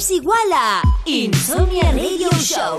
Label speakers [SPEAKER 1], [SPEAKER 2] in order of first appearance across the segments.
[SPEAKER 1] es igual a Insomnia Radio Show.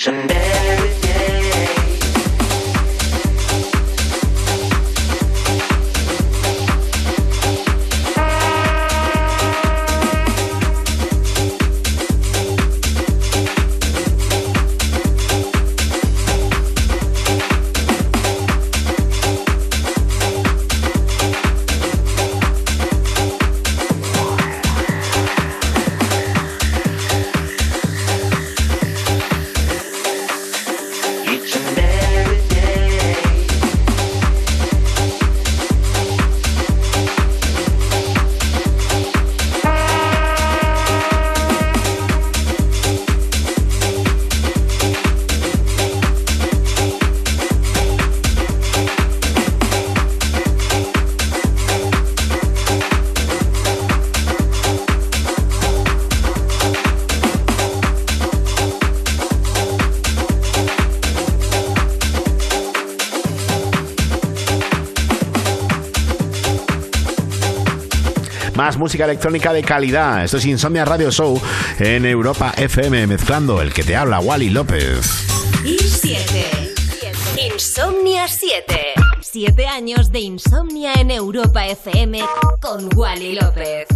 [SPEAKER 2] Chandelier
[SPEAKER 3] música electrónica de calidad. Esto es Insomnia Radio Show en Europa FM, mezclando el que te habla, Wally López.
[SPEAKER 1] Y Insomnia 7. 7 años de insomnia en Europa FM con Wally López.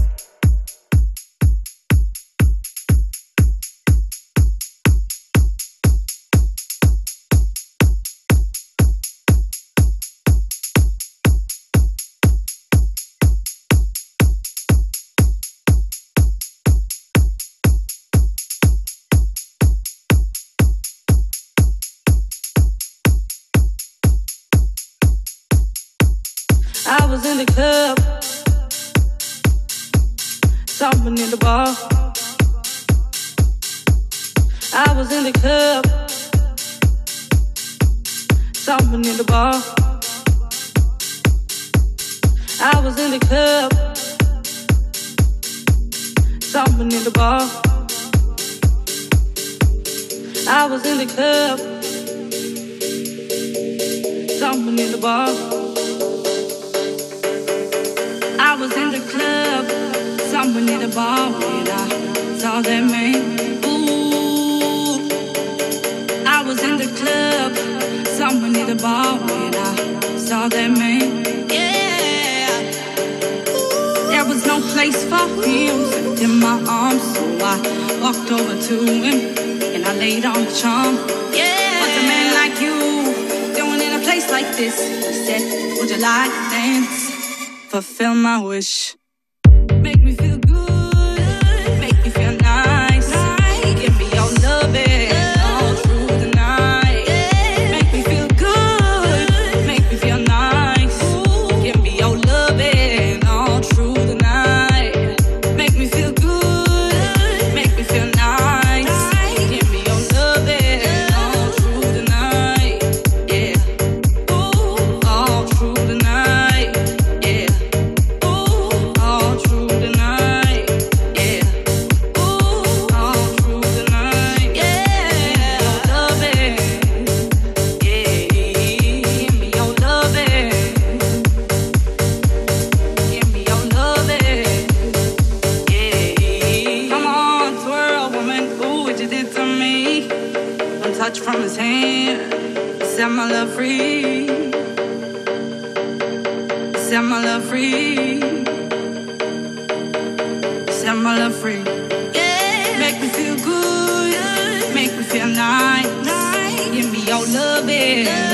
[SPEAKER 4] hoje. moment. Ooh, what you did to me. One touch from his hand set my love free. Set my love free. Set my love free. Yeah. Make me feel good. Make me feel nice. nice. Give me your loving.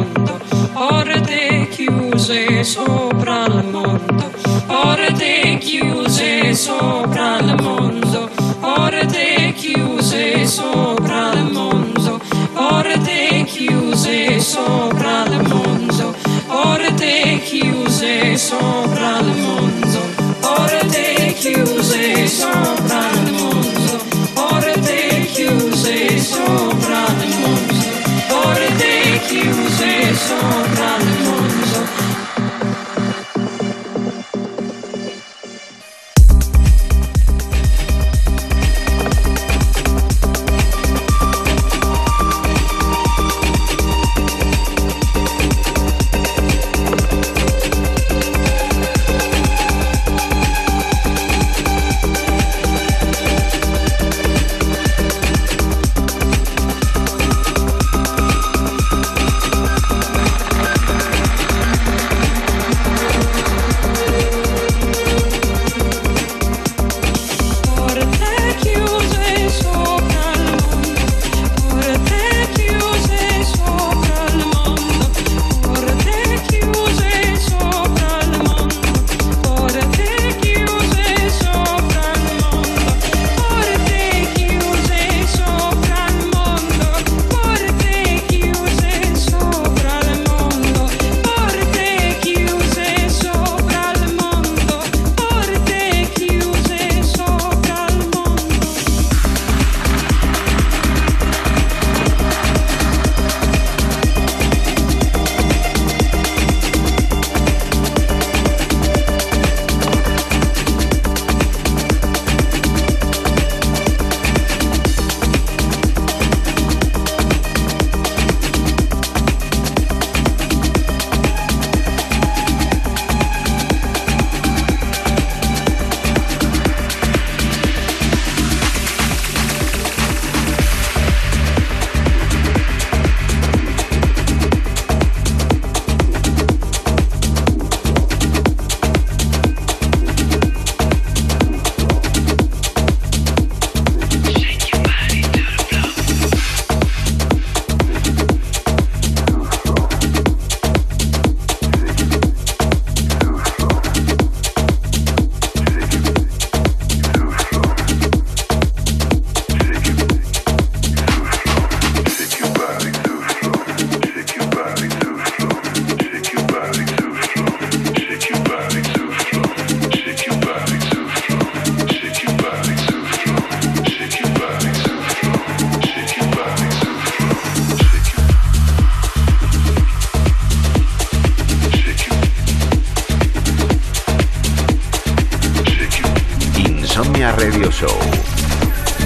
[SPEAKER 5] chiuse sopra il mondo. Porte chiuse sopra il mondo, porte chiuse sopra il mondo, porte chiuse sopra il mondo, porte chiuse sopra il mondo, porte chiuse sopra il mondo, porte chiuse sopra il mondo, porte chiuse sopra il mondo.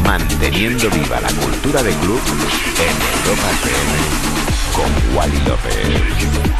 [SPEAKER 6] Manteniendo viva la cultura de club en Europa FM con Wally López.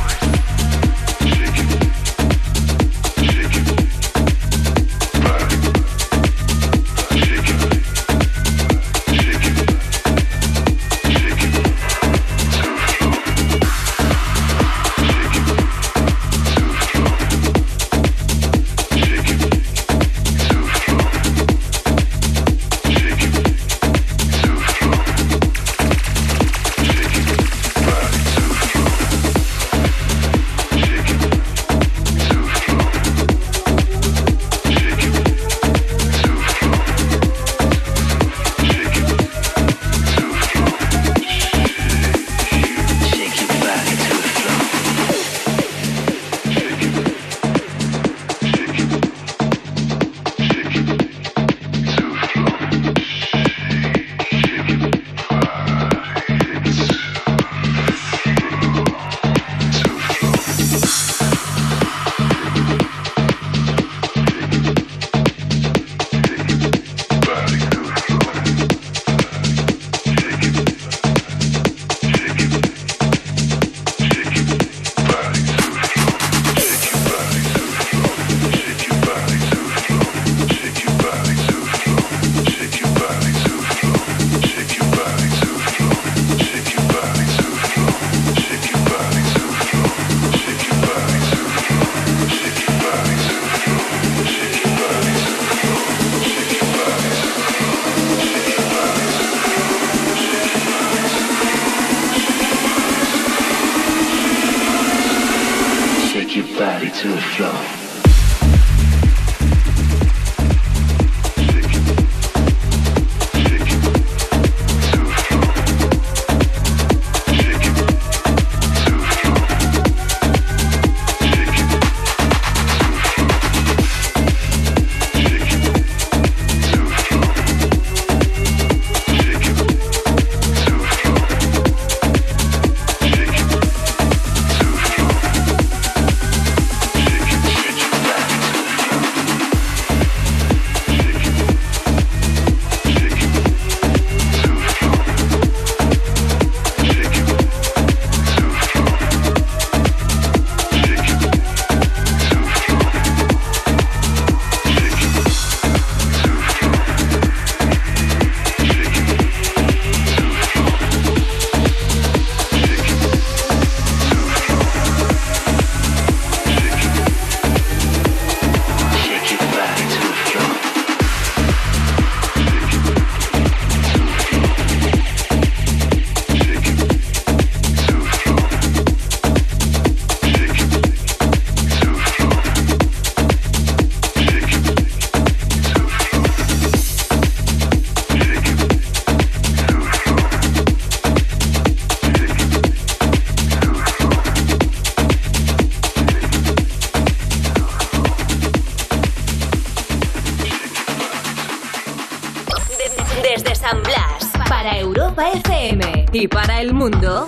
[SPEAKER 1] San Blas, para Europa FM y para el mundo,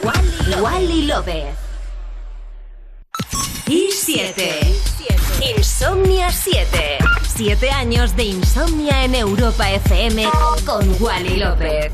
[SPEAKER 1] Wally López. Y 7. Insomnia 7. 7 años de insomnia en Europa FM con Wally López.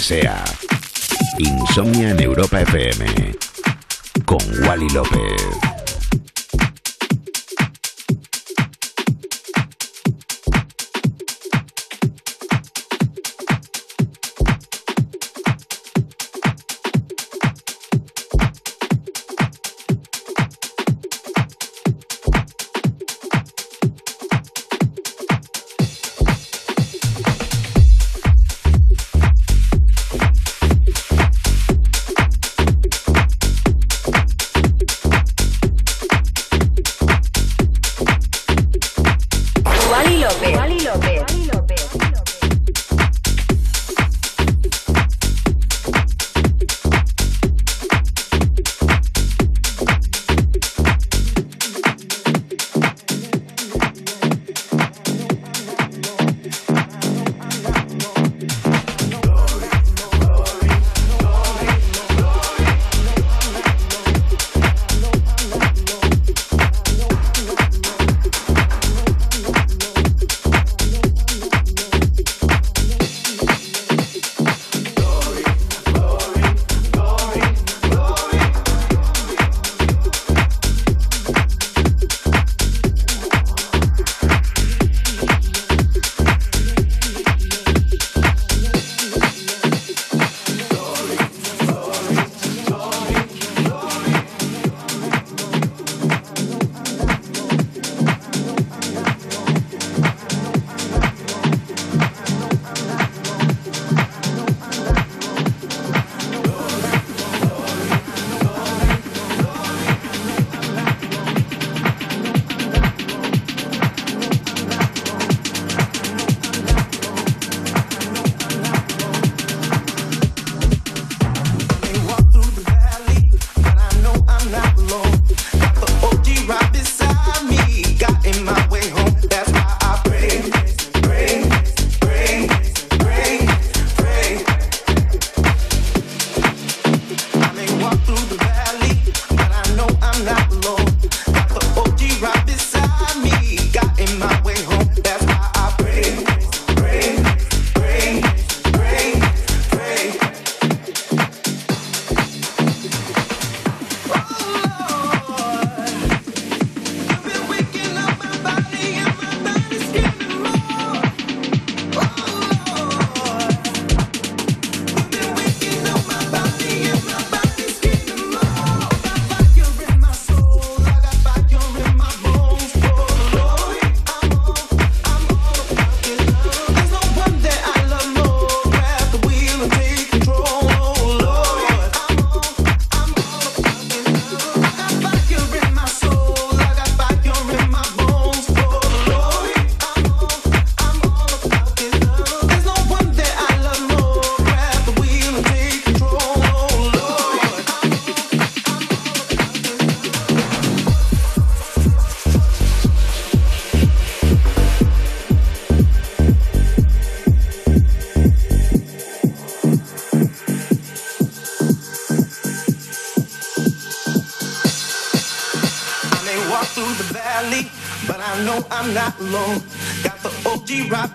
[SPEAKER 6] Sea. Insomnia en Europa FM con Wally López.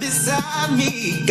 [SPEAKER 7] beside me.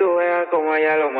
[SPEAKER 8] သူဝဲကုံမရလို့မ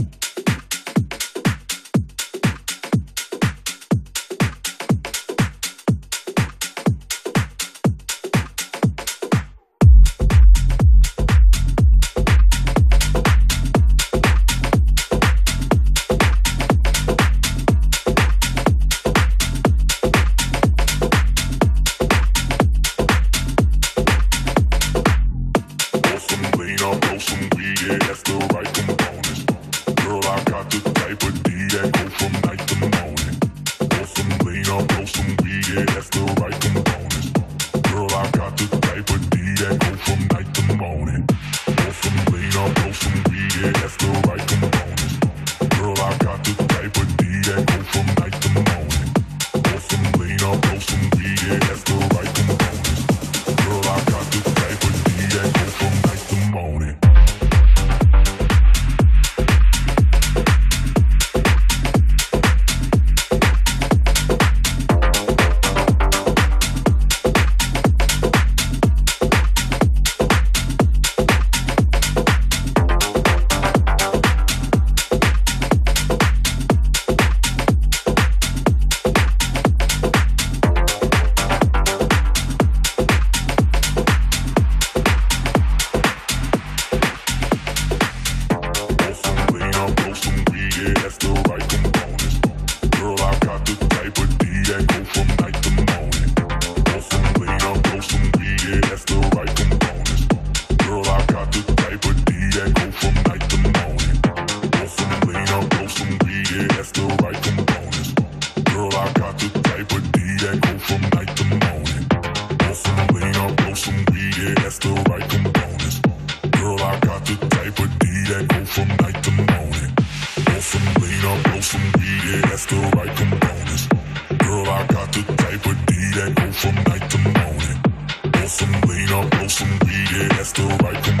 [SPEAKER 9] Some weed. me after the right components. Girl, I got the type of D that go from night to morning. Blow some lean, i blow some weed It has the right components.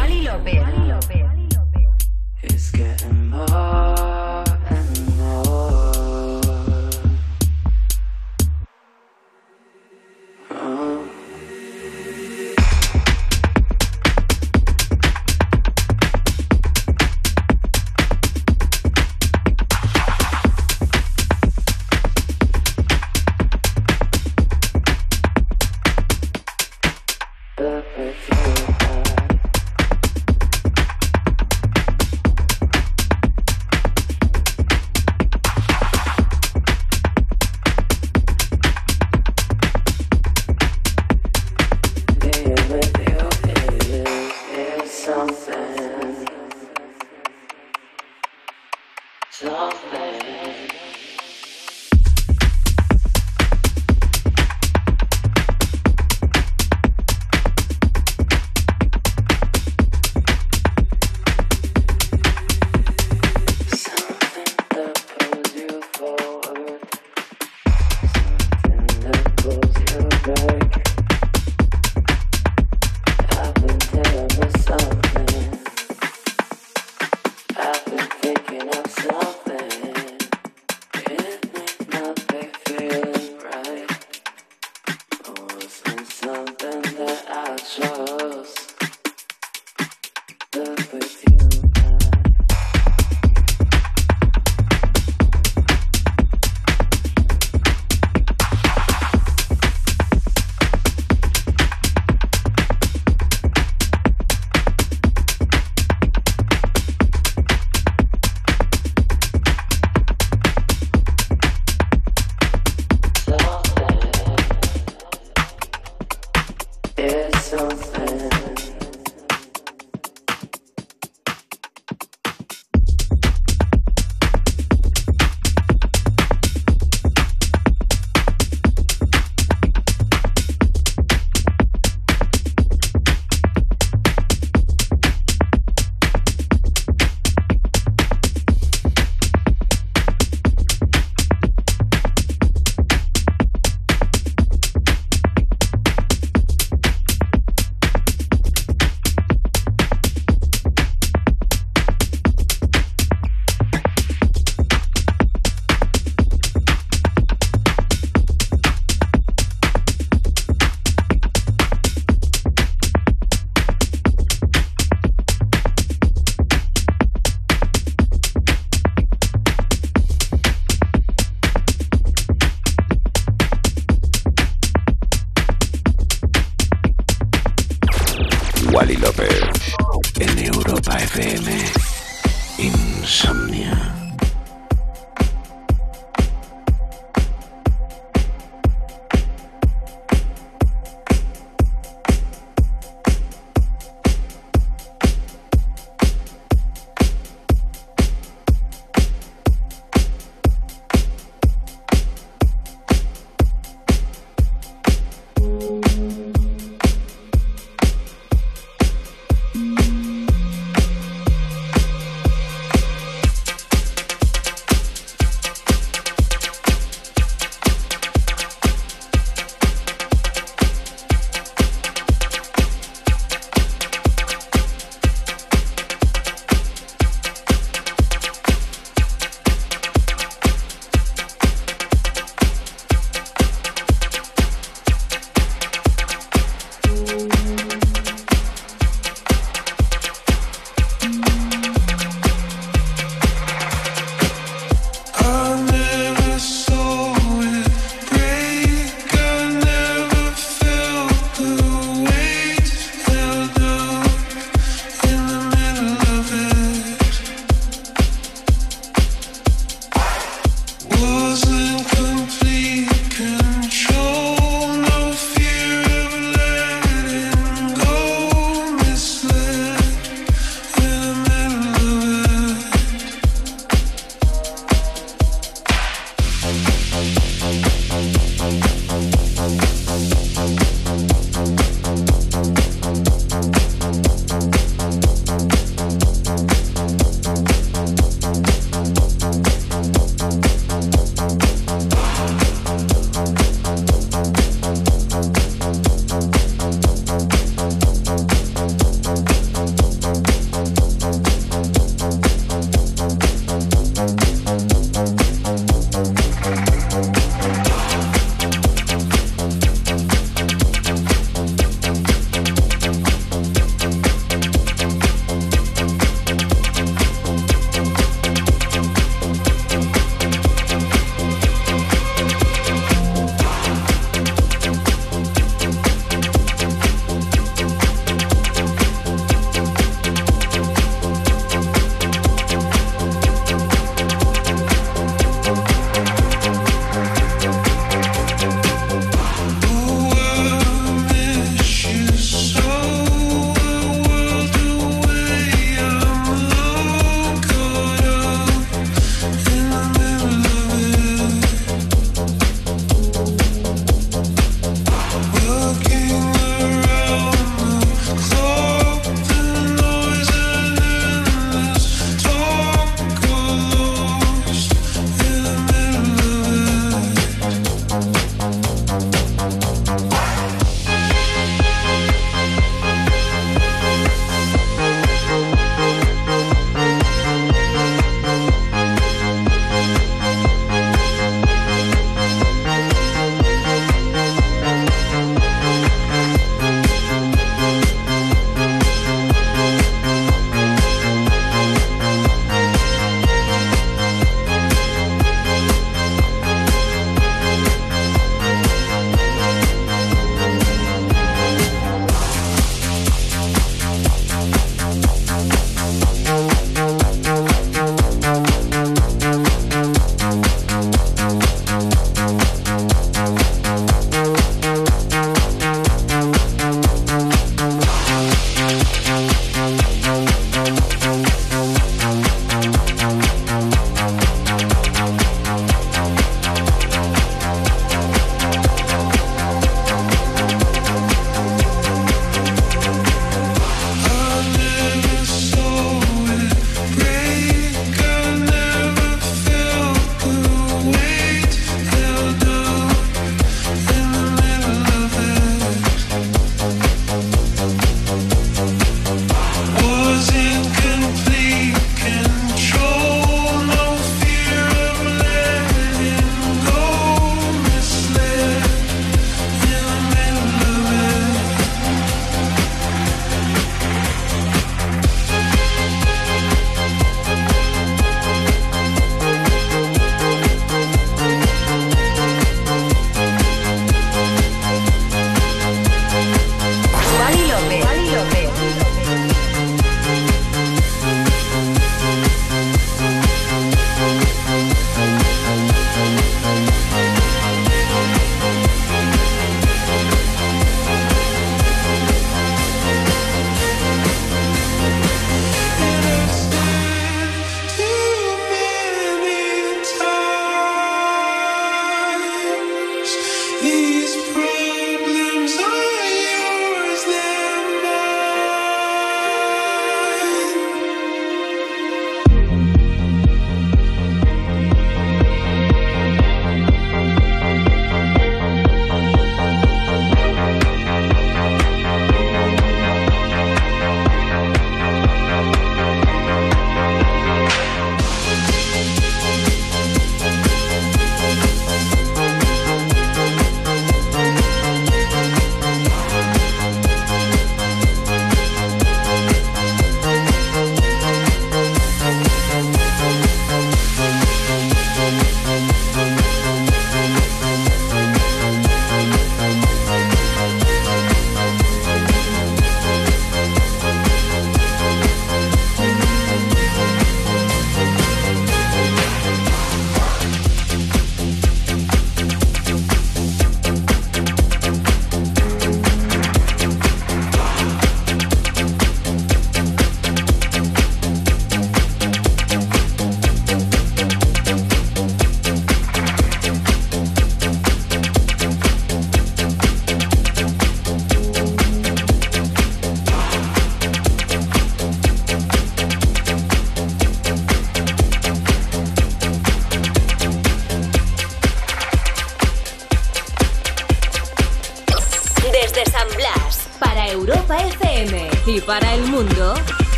[SPEAKER 10] yourself.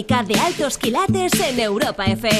[SPEAKER 1] De altos quilates en Europa FM.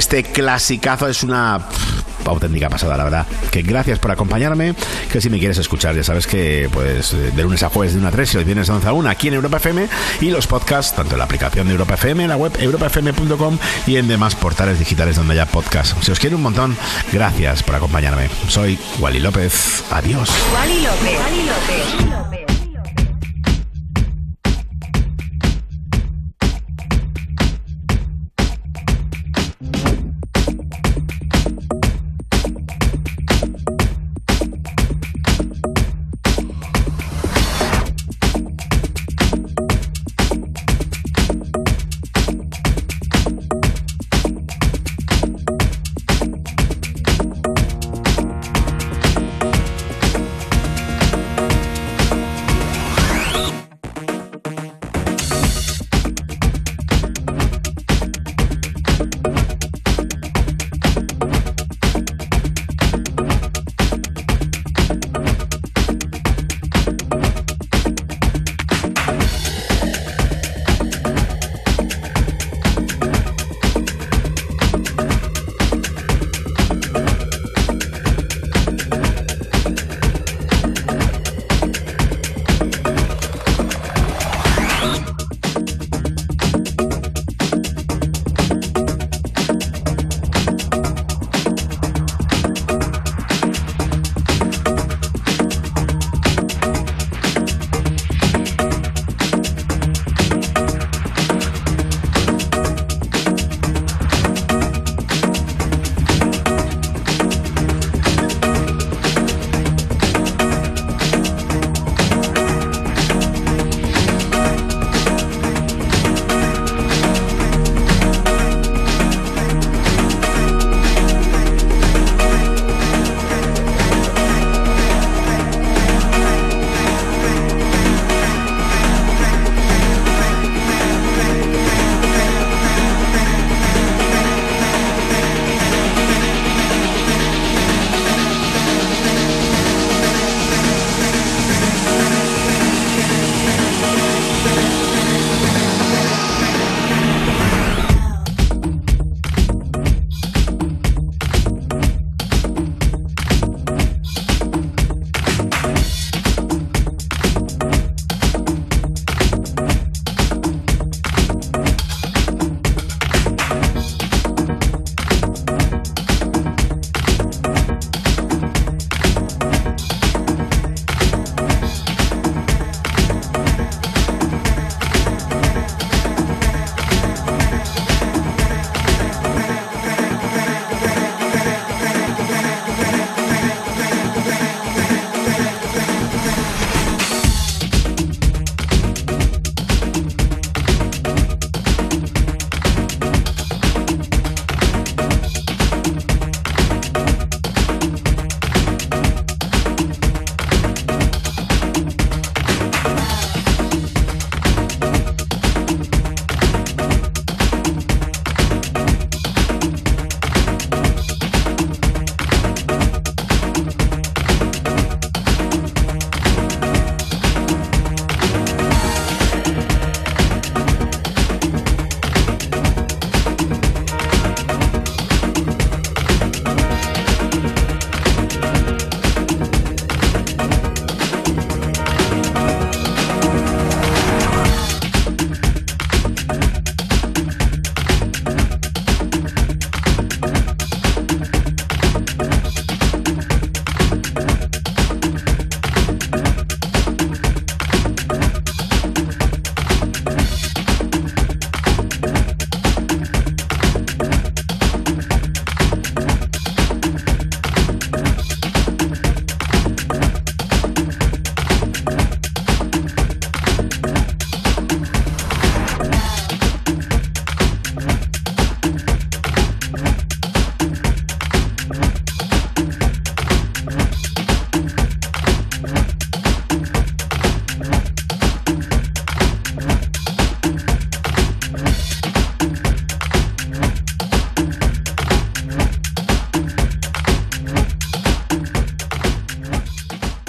[SPEAKER 3] Este clasicazo es una auténtica pasada, la verdad. Que gracias por acompañarme. Que si me quieres escuchar, ya sabes que pues de lunes a jueves de 1 a 3 y hoy vienes de 11 a 1 aquí en Europa FM y los podcasts, tanto en la aplicación de Europa FM, en la web europafm.com y en demás portales digitales donde haya podcast. Si os quiero un montón, gracias por acompañarme. Soy Wally López. Adiós. Wally López. Wally López.